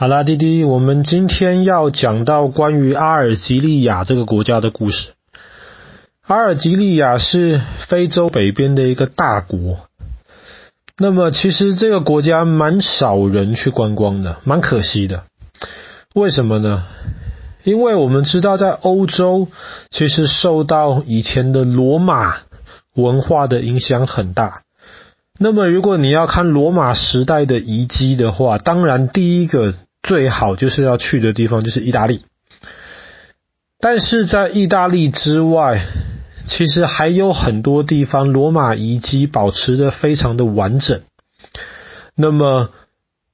好啦，弟弟，我们今天要讲到关于阿尔及利亚这个国家的故事。阿尔及利亚是非洲北边的一个大国，那么其实这个国家蛮少人去观光的，蛮可惜的。为什么呢？因为我们知道，在欧洲其实受到以前的罗马文化的影响很大。那么如果你要看罗马时代的遗迹的话，当然第一个。最好就是要去的地方就是意大利，但是在意大利之外，其实还有很多地方罗马遗迹保持得非常的完整。那么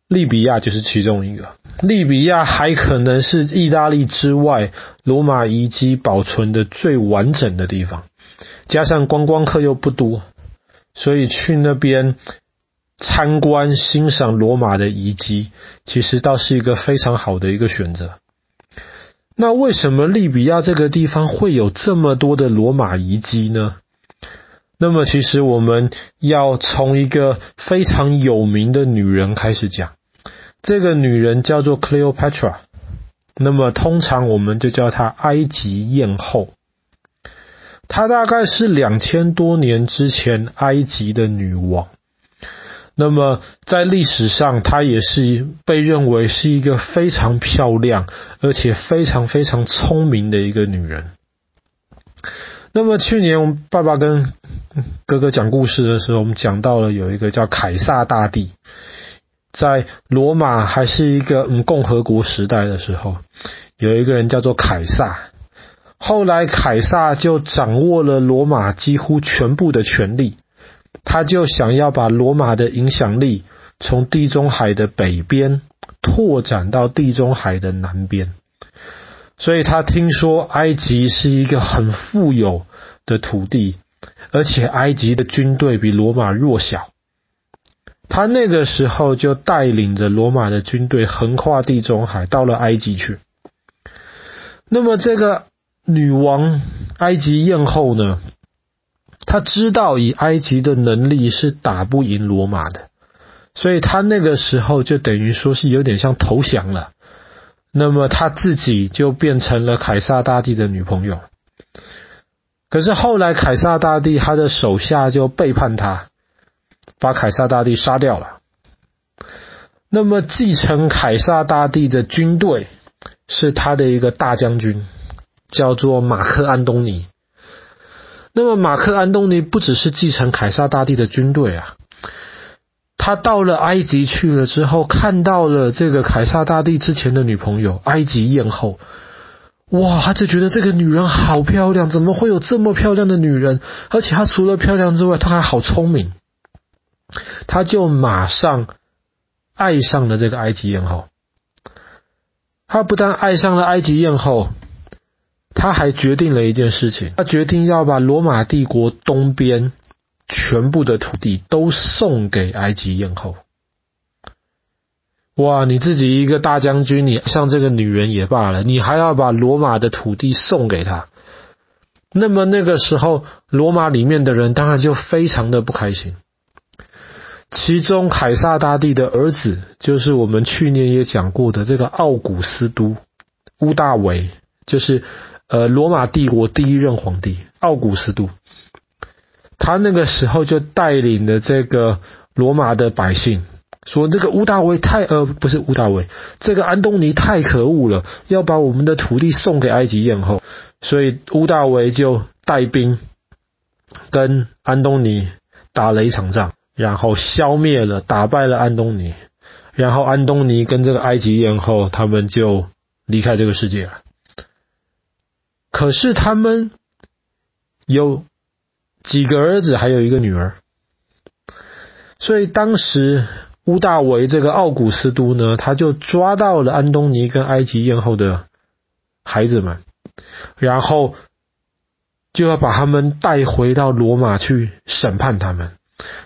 利比亚就是其中一个，利比亚还可能是意大利之外罗马遗迹保存的最完整的地方，加上观光客又不多，所以去那边。参观欣赏罗马的遗迹，其实倒是一个非常好的一个选择。那为什么利比亚这个地方会有这么多的罗马遗迹呢？那么其实我们要从一个非常有名的女人开始讲。这个女人叫做 Cleopatra，那么通常我们就叫她埃及艳后。她大概是两千多年之前埃及的女王。那么，在历史上，她也是被认为是一个非常漂亮，而且非常非常聪明的一个女人。那么，去年我们爸爸跟哥哥讲故事的时候，我们讲到了有一个叫凯撒大帝，在罗马还是一个嗯共和国时代的时候，有一个人叫做凯撒。后来，凯撒就掌握了罗马几乎全部的权力。他就想要把罗马的影响力从地中海的北边拓展到地中海的南边，所以他听说埃及是一个很富有的土地，而且埃及的军队比罗马弱小，他那个时候就带领着罗马的军队横跨地中海到了埃及去。那么这个女王埃及艳后呢？他知道以埃及的能力是打不赢罗马的，所以他那个时候就等于说是有点像投降了。那么他自己就变成了凯撒大帝的女朋友。可是后来凯撒大帝他的手下就背叛他，把凯撒大帝杀掉了。那么继承凯撒大帝的军队是他的一个大将军，叫做马克安东尼。那么马克安东尼不只是继承凯撒大帝的军队啊，他到了埃及去了之后，看到了这个凯撒大帝之前的女朋友埃及艳后，哇，他就觉得这个女人好漂亮，怎么会有这么漂亮的女人？而且她除了漂亮之外，她还好聪明，他就马上爱上了这个埃及艳后。他不但爱上了埃及艳后。他还决定了一件事情，他决定要把罗马帝国东边全部的土地都送给埃及艳后。哇，你自己一个大将军，你像这个女人也罢了，你还要把罗马的土地送给他，那么那个时候，罗马里面的人当然就非常的不开心。其中，凯撒大帝的儿子，就是我们去年也讲过的这个奥古斯都乌大维，就是。呃，罗马帝国第一任皇帝奥古斯都，他那个时候就带领了这个罗马的百姓，说这个乌大维太呃不是乌大维，这个安东尼太可恶了，要把我们的土地送给埃及艳后，所以乌大维就带兵跟安东尼打了一场仗，然后消灭了，打败了安东尼，然后安东尼跟这个埃及艳后他们就离开这个世界了。可是他们有几个儿子，还有一个女儿，所以当时屋大维这个奥古斯都呢，他就抓到了安东尼跟埃及艳后的孩子们，然后就要把他们带回到罗马去审判他们，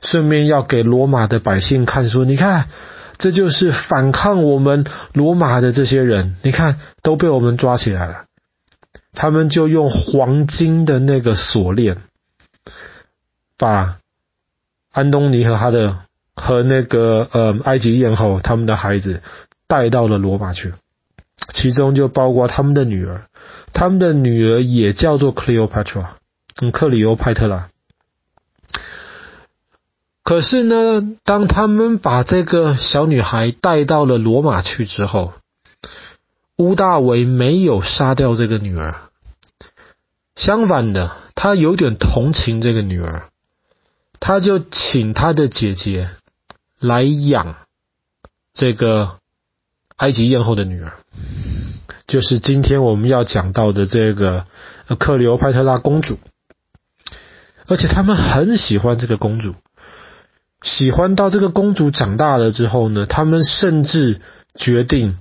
顺便要给罗马的百姓看，说：你看，这就是反抗我们罗马的这些人，你看都被我们抓起来了。他们就用黄金的那个锁链，把安东尼和他的和那个呃埃及艳后他们的孩子带到了罗马去，其中就包括他们的女儿，他们的女儿也叫做 Cleopatra，嗯，克里欧派特拉。可是呢，当他们把这个小女孩带到了罗马去之后，屋大维没有杀掉这个女儿，相反的，他有点同情这个女儿，他就请他的姐姐来养这个埃及艳后的女儿，就是今天我们要讲到的这个克里欧派特拉公主，而且他们很喜欢这个公主，喜欢到这个公主长大了之后呢，他们甚至决定。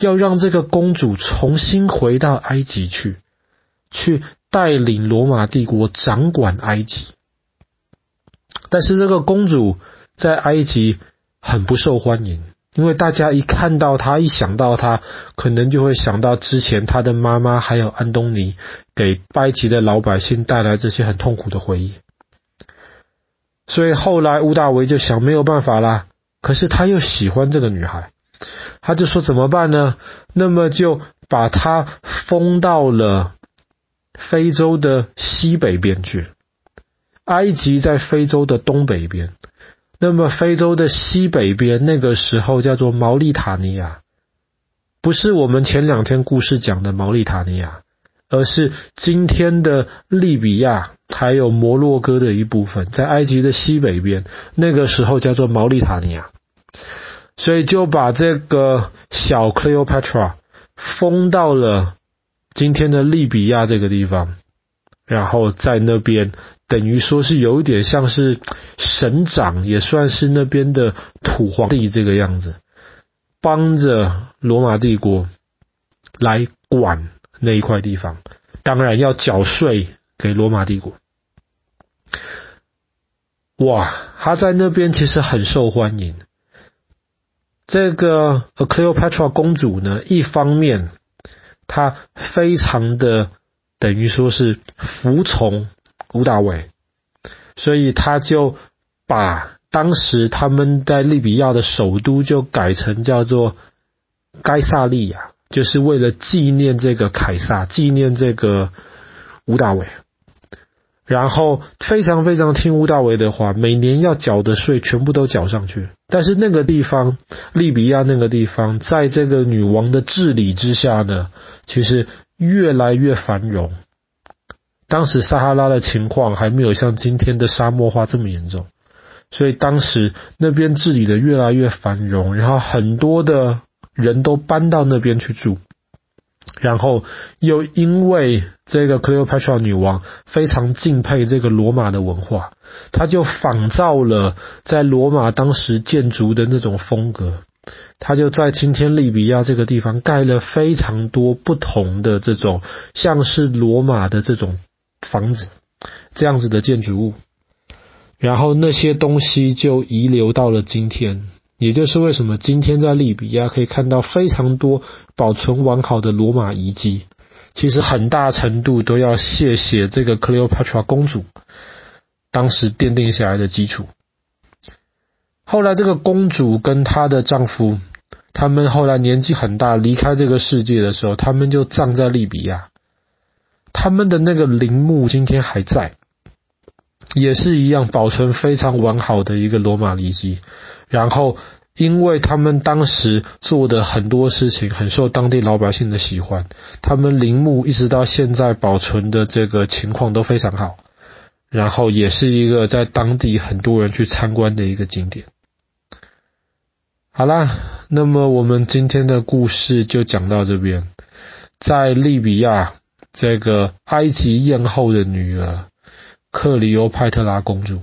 要让这个公主重新回到埃及去，去带领罗马帝国掌管埃及。但是这个公主在埃及很不受欢迎，因为大家一看到她，一想到她，可能就会想到之前她的妈妈还有安东尼给埃及的老百姓带来这些很痛苦的回忆。所以后来乌大维就想，没有办法啦，可是他又喜欢这个女孩。他就说怎么办呢？那么就把她封到了非洲的西北边去。埃及在非洲的东北边，那么非洲的西北边那个时候叫做毛利塔尼亚，不是我们前两天故事讲的毛利塔尼亚，而是今天的利比亚还有摩洛哥的一部分，在埃及的西北边，那个时候叫做毛利塔尼亚。所以就把这个小 Cleopatra 封到了今天的利比亚这个地方，然后在那边等于说是有一点像是省长，也算是那边的土皇帝这个样子，帮着罗马帝国来管那一块地方，当然要缴税给罗马帝国。哇，他在那边其实很受欢迎。这个 Cleopatra 公主呢，一方面他非常的等于说是服从吴大伟，所以他就把当时他们在利比亚的首都就改成叫做该萨利亚，就是为了纪念这个凯撒，纪念这个吴大伟。然后非常非常听屋大维的话，每年要缴的税全部都缴上去。但是那个地方，利比亚那个地方，在这个女王的治理之下呢，其实越来越繁荣。当时撒哈拉的情况还没有像今天的沙漠化这么严重，所以当时那边治理的越来越繁荣，然后很多的人都搬到那边去住。然后又因为这个 Cleopatra 女王非常敬佩这个罗马的文化，她就仿造了在罗马当时建筑的那种风格，她就在今天利比亚这个地方盖了非常多不同的这种像是罗马的这种房子，这样子的建筑物，然后那些东西就遗留到了今天。也就是为什么今天在利比亚可以看到非常多保存完好的罗马遗迹，其实很大程度都要谢谢这个 Cleopatra 公主当时奠定下来的基础。后来这个公主跟她的丈夫，他们后来年纪很大离开这个世界的时候，他们就葬在利比亚，他们的那个陵墓今天还在，也是一样保存非常完好的一个罗马遗迹。然后，因为他们当时做的很多事情很受当地老百姓的喜欢，他们陵墓一直到现在保存的这个情况都非常好。然后也是一个在当地很多人去参观的一个景点。好啦，那么我们今天的故事就讲到这边。在利比亚，这个埃及艳后的女儿克里欧派特拉公主。